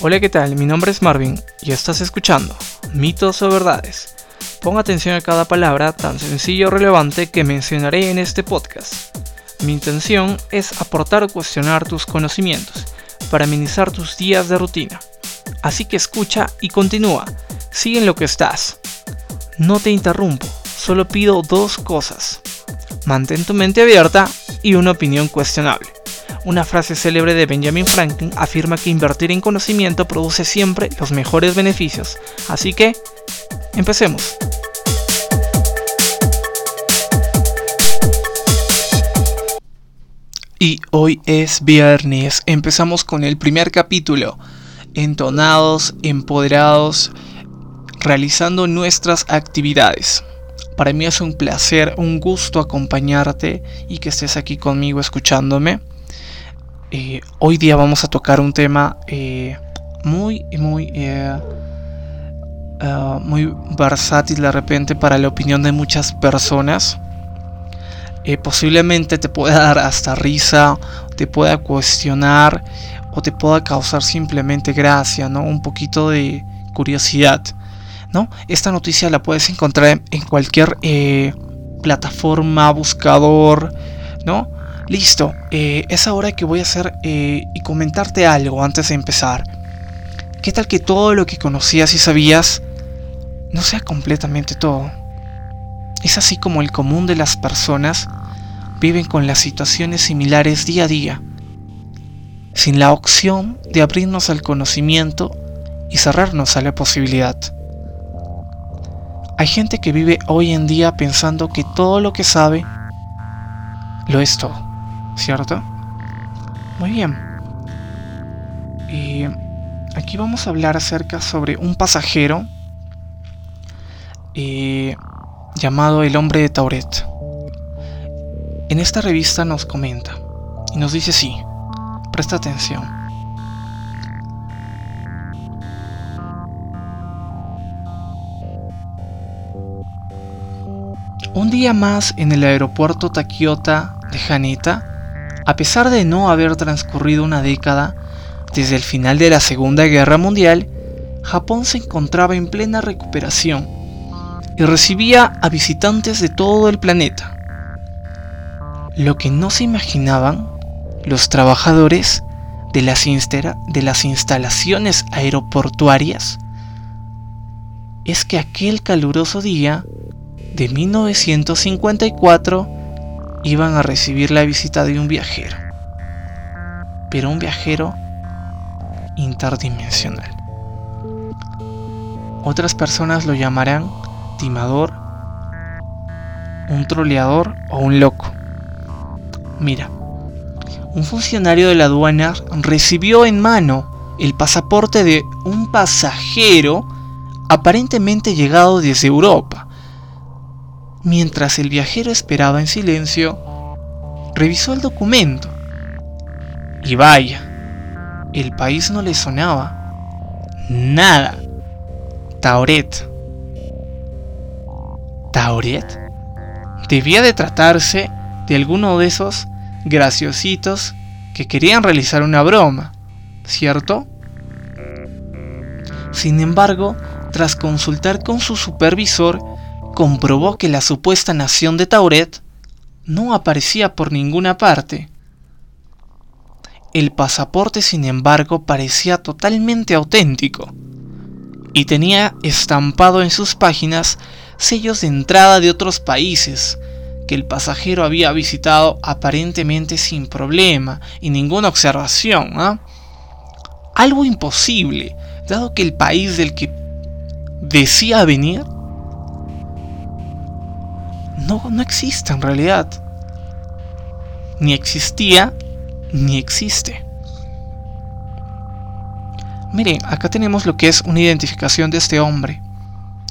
Hola, ¿qué tal? Mi nombre es Marvin y estás escuchando Mitos o Verdades. Pon atención a cada palabra tan sencilla o relevante que mencionaré en este podcast. Mi intención es aportar o cuestionar tus conocimientos para amenizar tus días de rutina. Así que escucha y continúa. Sigue en lo que estás. No te interrumpo, solo pido dos cosas. Mantén tu mente abierta y una opinión cuestionable. Una frase célebre de Benjamin Franklin afirma que invertir en conocimiento produce siempre los mejores beneficios. Así que, empecemos. Y hoy es viernes, empezamos con el primer capítulo, entonados, empoderados, realizando nuestras actividades. Para mí es un placer, un gusto acompañarte y que estés aquí conmigo escuchándome. Eh, hoy día vamos a tocar un tema eh, muy, muy, eh, muy versátil de repente para la opinión de muchas personas. posiblemente te pueda dar hasta risa, te pueda cuestionar o te pueda causar simplemente gracia, ¿no? Un poquito de curiosidad, ¿no? Esta noticia la puedes encontrar en cualquier plataforma, buscador, ¿no? Listo, eh, es ahora que voy a hacer eh, y comentarte algo antes de empezar. ¿Qué tal que todo lo que conocías y sabías no sea completamente todo? Es así como el común de las personas viven con las situaciones similares día a día, sin la opción de abrirnos al conocimiento y cerrarnos a la posibilidad. Hay gente que vive hoy en día pensando que todo lo que sabe lo es todo. ¿Cierto? Muy bien. Y aquí vamos a hablar acerca sobre un pasajero eh, llamado el hombre de Tauret. En esta revista nos comenta y nos dice sí, presta atención. Un día más en el aeropuerto Takiota de Haneta, a pesar de no haber transcurrido una década desde el final de la Segunda Guerra Mundial, Japón se encontraba en plena recuperación y recibía a visitantes de todo el planeta. Lo que no se imaginaban los trabajadores de las, instalaciones aeroportuarias es que aquel caluroso día de 1954 iban a recibir la visita de un viajero, pero un viajero interdimensional. Otras personas lo llamarán timador, un troleador o un loco. Mira, un funcionario de la aduana recibió en mano el pasaporte de un pasajero aparentemente llegado desde Europa Mientras el viajero esperaba en silencio, revisó el documento. Y vaya, el país no le sonaba. Nada. Tauret. ¿Tauret? Debía de tratarse de alguno de esos graciositos que querían realizar una broma, ¿cierto? Sin embargo, tras consultar con su supervisor, comprobó que la supuesta nación de Tauret no aparecía por ninguna parte. El pasaporte, sin embargo, parecía totalmente auténtico y tenía estampado en sus páginas sellos de entrada de otros países que el pasajero había visitado aparentemente sin problema y ninguna observación. ¿ah? Algo imposible, dado que el país del que decía venir no, no existe en realidad. Ni existía, ni existe. Miren, acá tenemos lo que es una identificación de este hombre.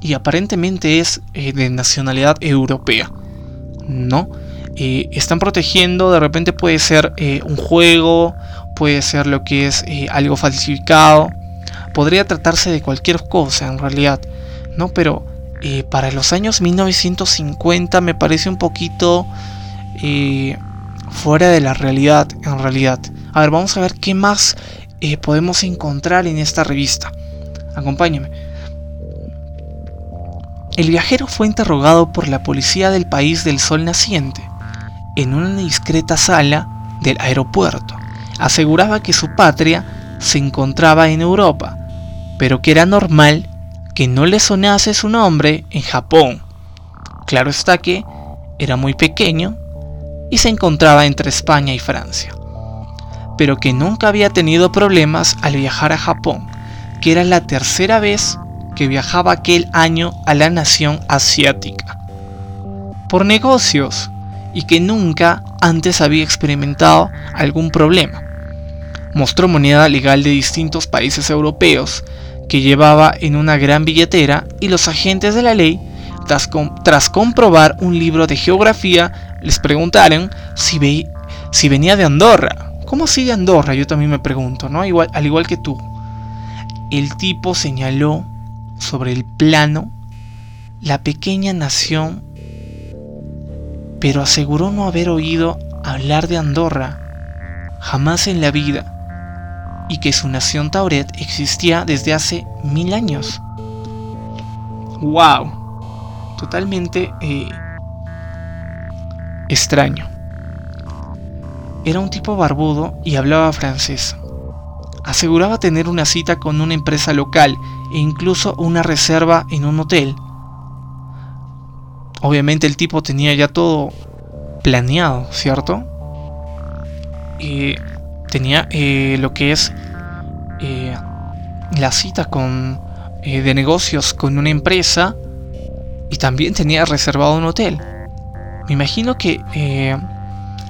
Y aparentemente es eh, de nacionalidad europea. ¿No? Eh, están protegiendo, de repente puede ser eh, un juego, puede ser lo que es algo falsificado. Podría tratarse de cualquier cosa en realidad. ¿No? Pero eh, para los años 1950 me parece un poquito eh, fuera de la realidad, en realidad. A ver, vamos a ver qué más eh, podemos encontrar en esta revista. Acompáñame. El viajero fue interrogado por la policía del país del sol naciente en una discreta sala del aeropuerto. Aseguraba que su patria se encontraba en Europa, pero que era normal que no le sonase su nombre en Japón. Claro está que era muy pequeño y se encontraba entre España y Francia, pero que nunca había tenido problemas al viajar a Japón, que era la tercera vez que viajaba aquel año a la nación asiática. Por negocios, y que nunca antes había experimentado algún problema. Mostró moneda legal de distintos países europeos que llevaba en una gran billetera y los agentes de la ley, tras, comprobar un libro de geografía, les preguntaron si, si venía de Andorra. ¿Cómo así de Andorra? Yo también me pregunto, ¿no? Igual, al igual que tú. El tipo señaló sobre el plano la pequeña nación, pero aseguró no haber oído hablar de Andorra jamás en la vida y que su nación Tauret existía desde hace mil años. ¡Wow! Totalmente eh, extraño. Era un tipo barbudo y hablaba francés. Aseguraba tener una cita con una empresa local e incluso una reserva en un hotel. Obviamente el tipo tenía ya todo planeado, ¿cierto? Y tenía eh, lo que es eh, la cita con, eh, de negocios con una empresa y también tenía reservado un hotel. Me imagino que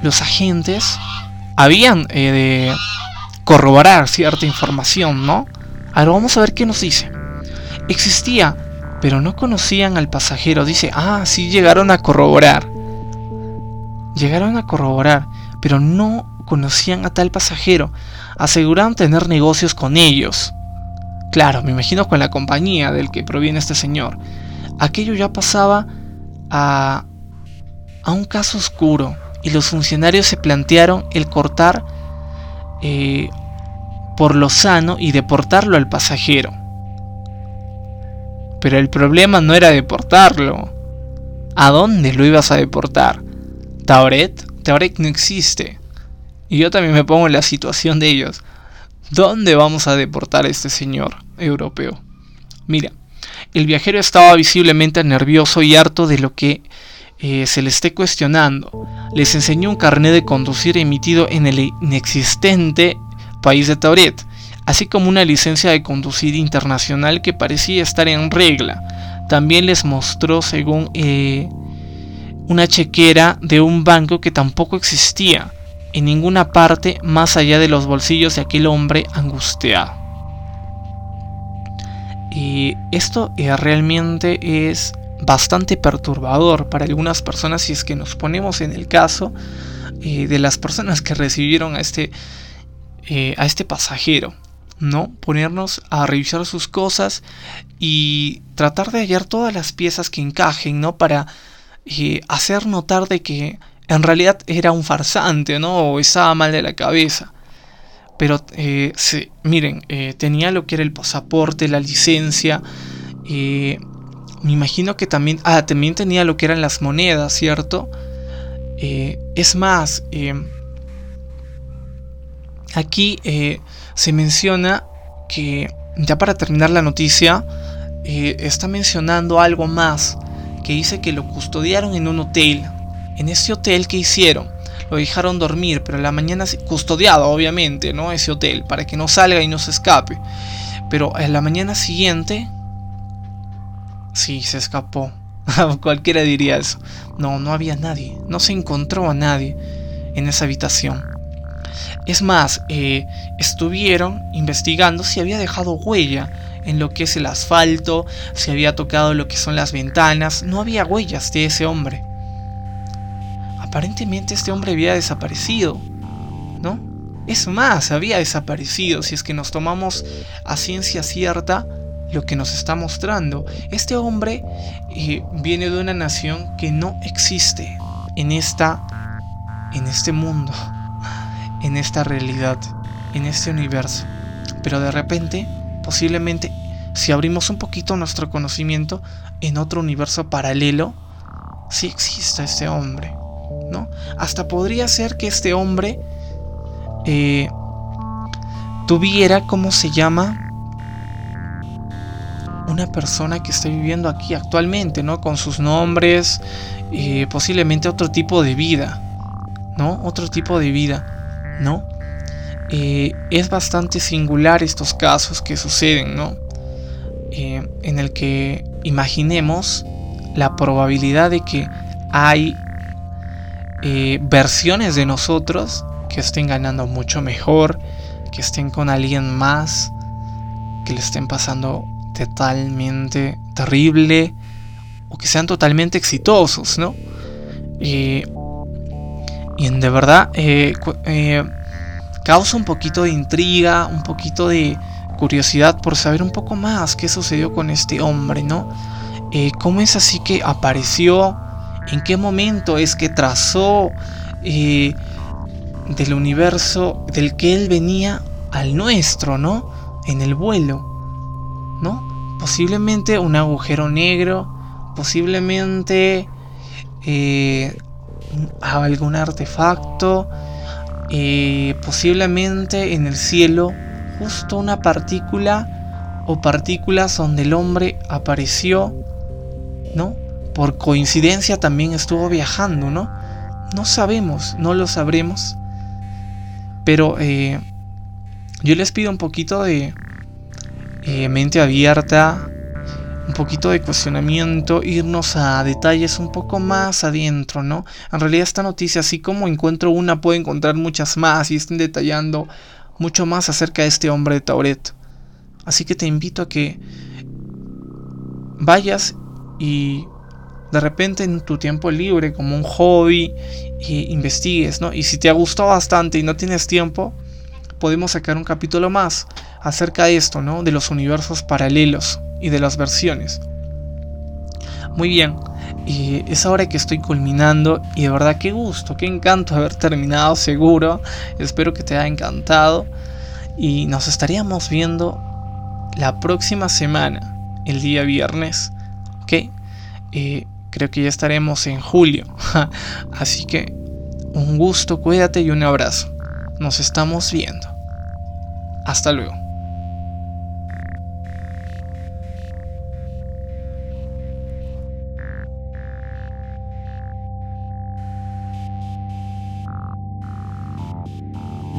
los agentes habían de corroborar cierta información, ¿no? Ahora vamos a ver qué nos dice. Existía, pero no conocían al pasajero. Dice, ah, sí llegaron a corroborar. Llegaron a corroborar, pero no conocían a tal pasajero. Aseguraron tener negocios con ellos. Claro, me imagino con la compañía del que proviene este señor. Aquello ya pasaba a, a un caso oscuro y los funcionarios se plantearon el cortar eh, por lo sano y deportarlo al pasajero. Pero el problema no era deportarlo. ¿A dónde lo ibas a deportar? ¿Tauret? Tauret no existe. Y yo también me pongo en la situación de ellos. ¿Dónde vamos a deportar a este señor europeo? Mira, el viajero estaba visiblemente nervioso y harto de lo que eh, se le esté cuestionando. Les enseñó un carnet de conducir emitido en el inexistente país de Tauret, así como una licencia de conducir internacional que parecía estar en regla. También les mostró, según eh, una chequera de un banco que tampoco existía en ninguna parte más allá de los bolsillos de aquel hombre angustiado. Y esto eh, realmente es bastante perturbador para algunas personas si es que nos ponemos en el caso eh, de las personas que recibieron a este, eh, a este pasajero. ¿no? Ponernos a revisar sus cosas y tratar de hallar todas las piezas que encajen, ¿no? Para hacer notar de que en realidad era un farsante, ¿no? O estaba mal de la cabeza. Pero, miren, tenía lo que era el pasaporte, la licencia, me imagino que también, ah, también tenía lo que eran las monedas, ¿cierto? Eh, es más, eh, aquí eh, se menciona que, ya para terminar la noticia, está mencionando algo más, que dice que lo custodiaron en un hotel. En ese hotel, ¿qué hicieron? Lo dejaron dormir, pero a la mañana custodiado, obviamente, ¿no? Ese hotel, para que no salga y no se escape. Pero en la mañana siguiente Sí, se escapó. Cualquiera diría eso. No, no había nadie. No se encontró a nadie en esa habitación. Es más, eh, estuvieron investigando si había dejado huella en lo que es el asfalto, si había tocado lo que son las ventanas. No había huellas de ese hombre. Aparentemente este hombre había desaparecido, ¿no? Es más, había desaparecido. Si es que nos tomamos a ciencia cierta lo que nos está mostrando. Este hombre eh, viene de una nación que no existe en esta en este mundo, en esta realidad, en este universo. Pero de repente, posiblemente, si abrimos un poquito nuestro conocimiento en otro universo paralelo, sí existe este hombre, Hasta podría ser que este hombre eh, tuviera, ¿cómo se llama? Una persona que esté viviendo aquí actualmente, ¿no? Con sus nombres, eh, posiblemente otro tipo de vida, ¿no? Otro tipo de vida, ¿no? Eh, es bastante singular estos casos que suceden, ¿no? en el que imaginemos la probabilidad de que hay versiones de nosotros que estén ganando mucho mejor, que estén con alguien más, que le estén pasando totalmente terrible o que sean totalmente exitosos, ¿no? y de verdad eh, eh, causa un poquito de intriga, un poquito de curiosidad por saber un poco más qué sucedió con este hombre, ¿no? Eh, ¿Cómo es así que apareció? ¿En qué momento es que trazó del universo del que él venía al nuestro, ¿no? En el vuelo, ¿no? Posiblemente un agujero negro, posiblemente eh, algún artefacto, eh, posiblemente en el cielo justo una partícula o partículas donde el hombre apareció, ¿no? Por coincidencia también estuvo viajando, ¿no? No sabemos, no lo sabremos. Pero eh, yo les pido un poquito de eh, mente abierta, un poquito de cuestionamiento, irnos a detalles un poco más adentro, ¿no? En realidad esta noticia, así como encuentro una, puedo encontrar muchas más y estén detallando mucho más acerca de este hombre de Tauret. Así que te invito a que vayas y de repente en tu tiempo libre, como un hobby, investigues, ¿no? Y si te ha gustado bastante y no tienes tiempo, podemos sacar un capítulo más acerca de esto, ¿no? De los universos paralelos y de las versiones. Muy bien, es ahora que estoy culminando y de verdad qué gusto, qué encanto haber terminado seguro. Espero que te haya encantado y nos estaríamos viendo la próxima semana, el día viernes, ¿ok? Eh, creo que ya estaremos en julio. Así que un gusto, cuídate y un abrazo. Nos estamos viendo. Hasta luego.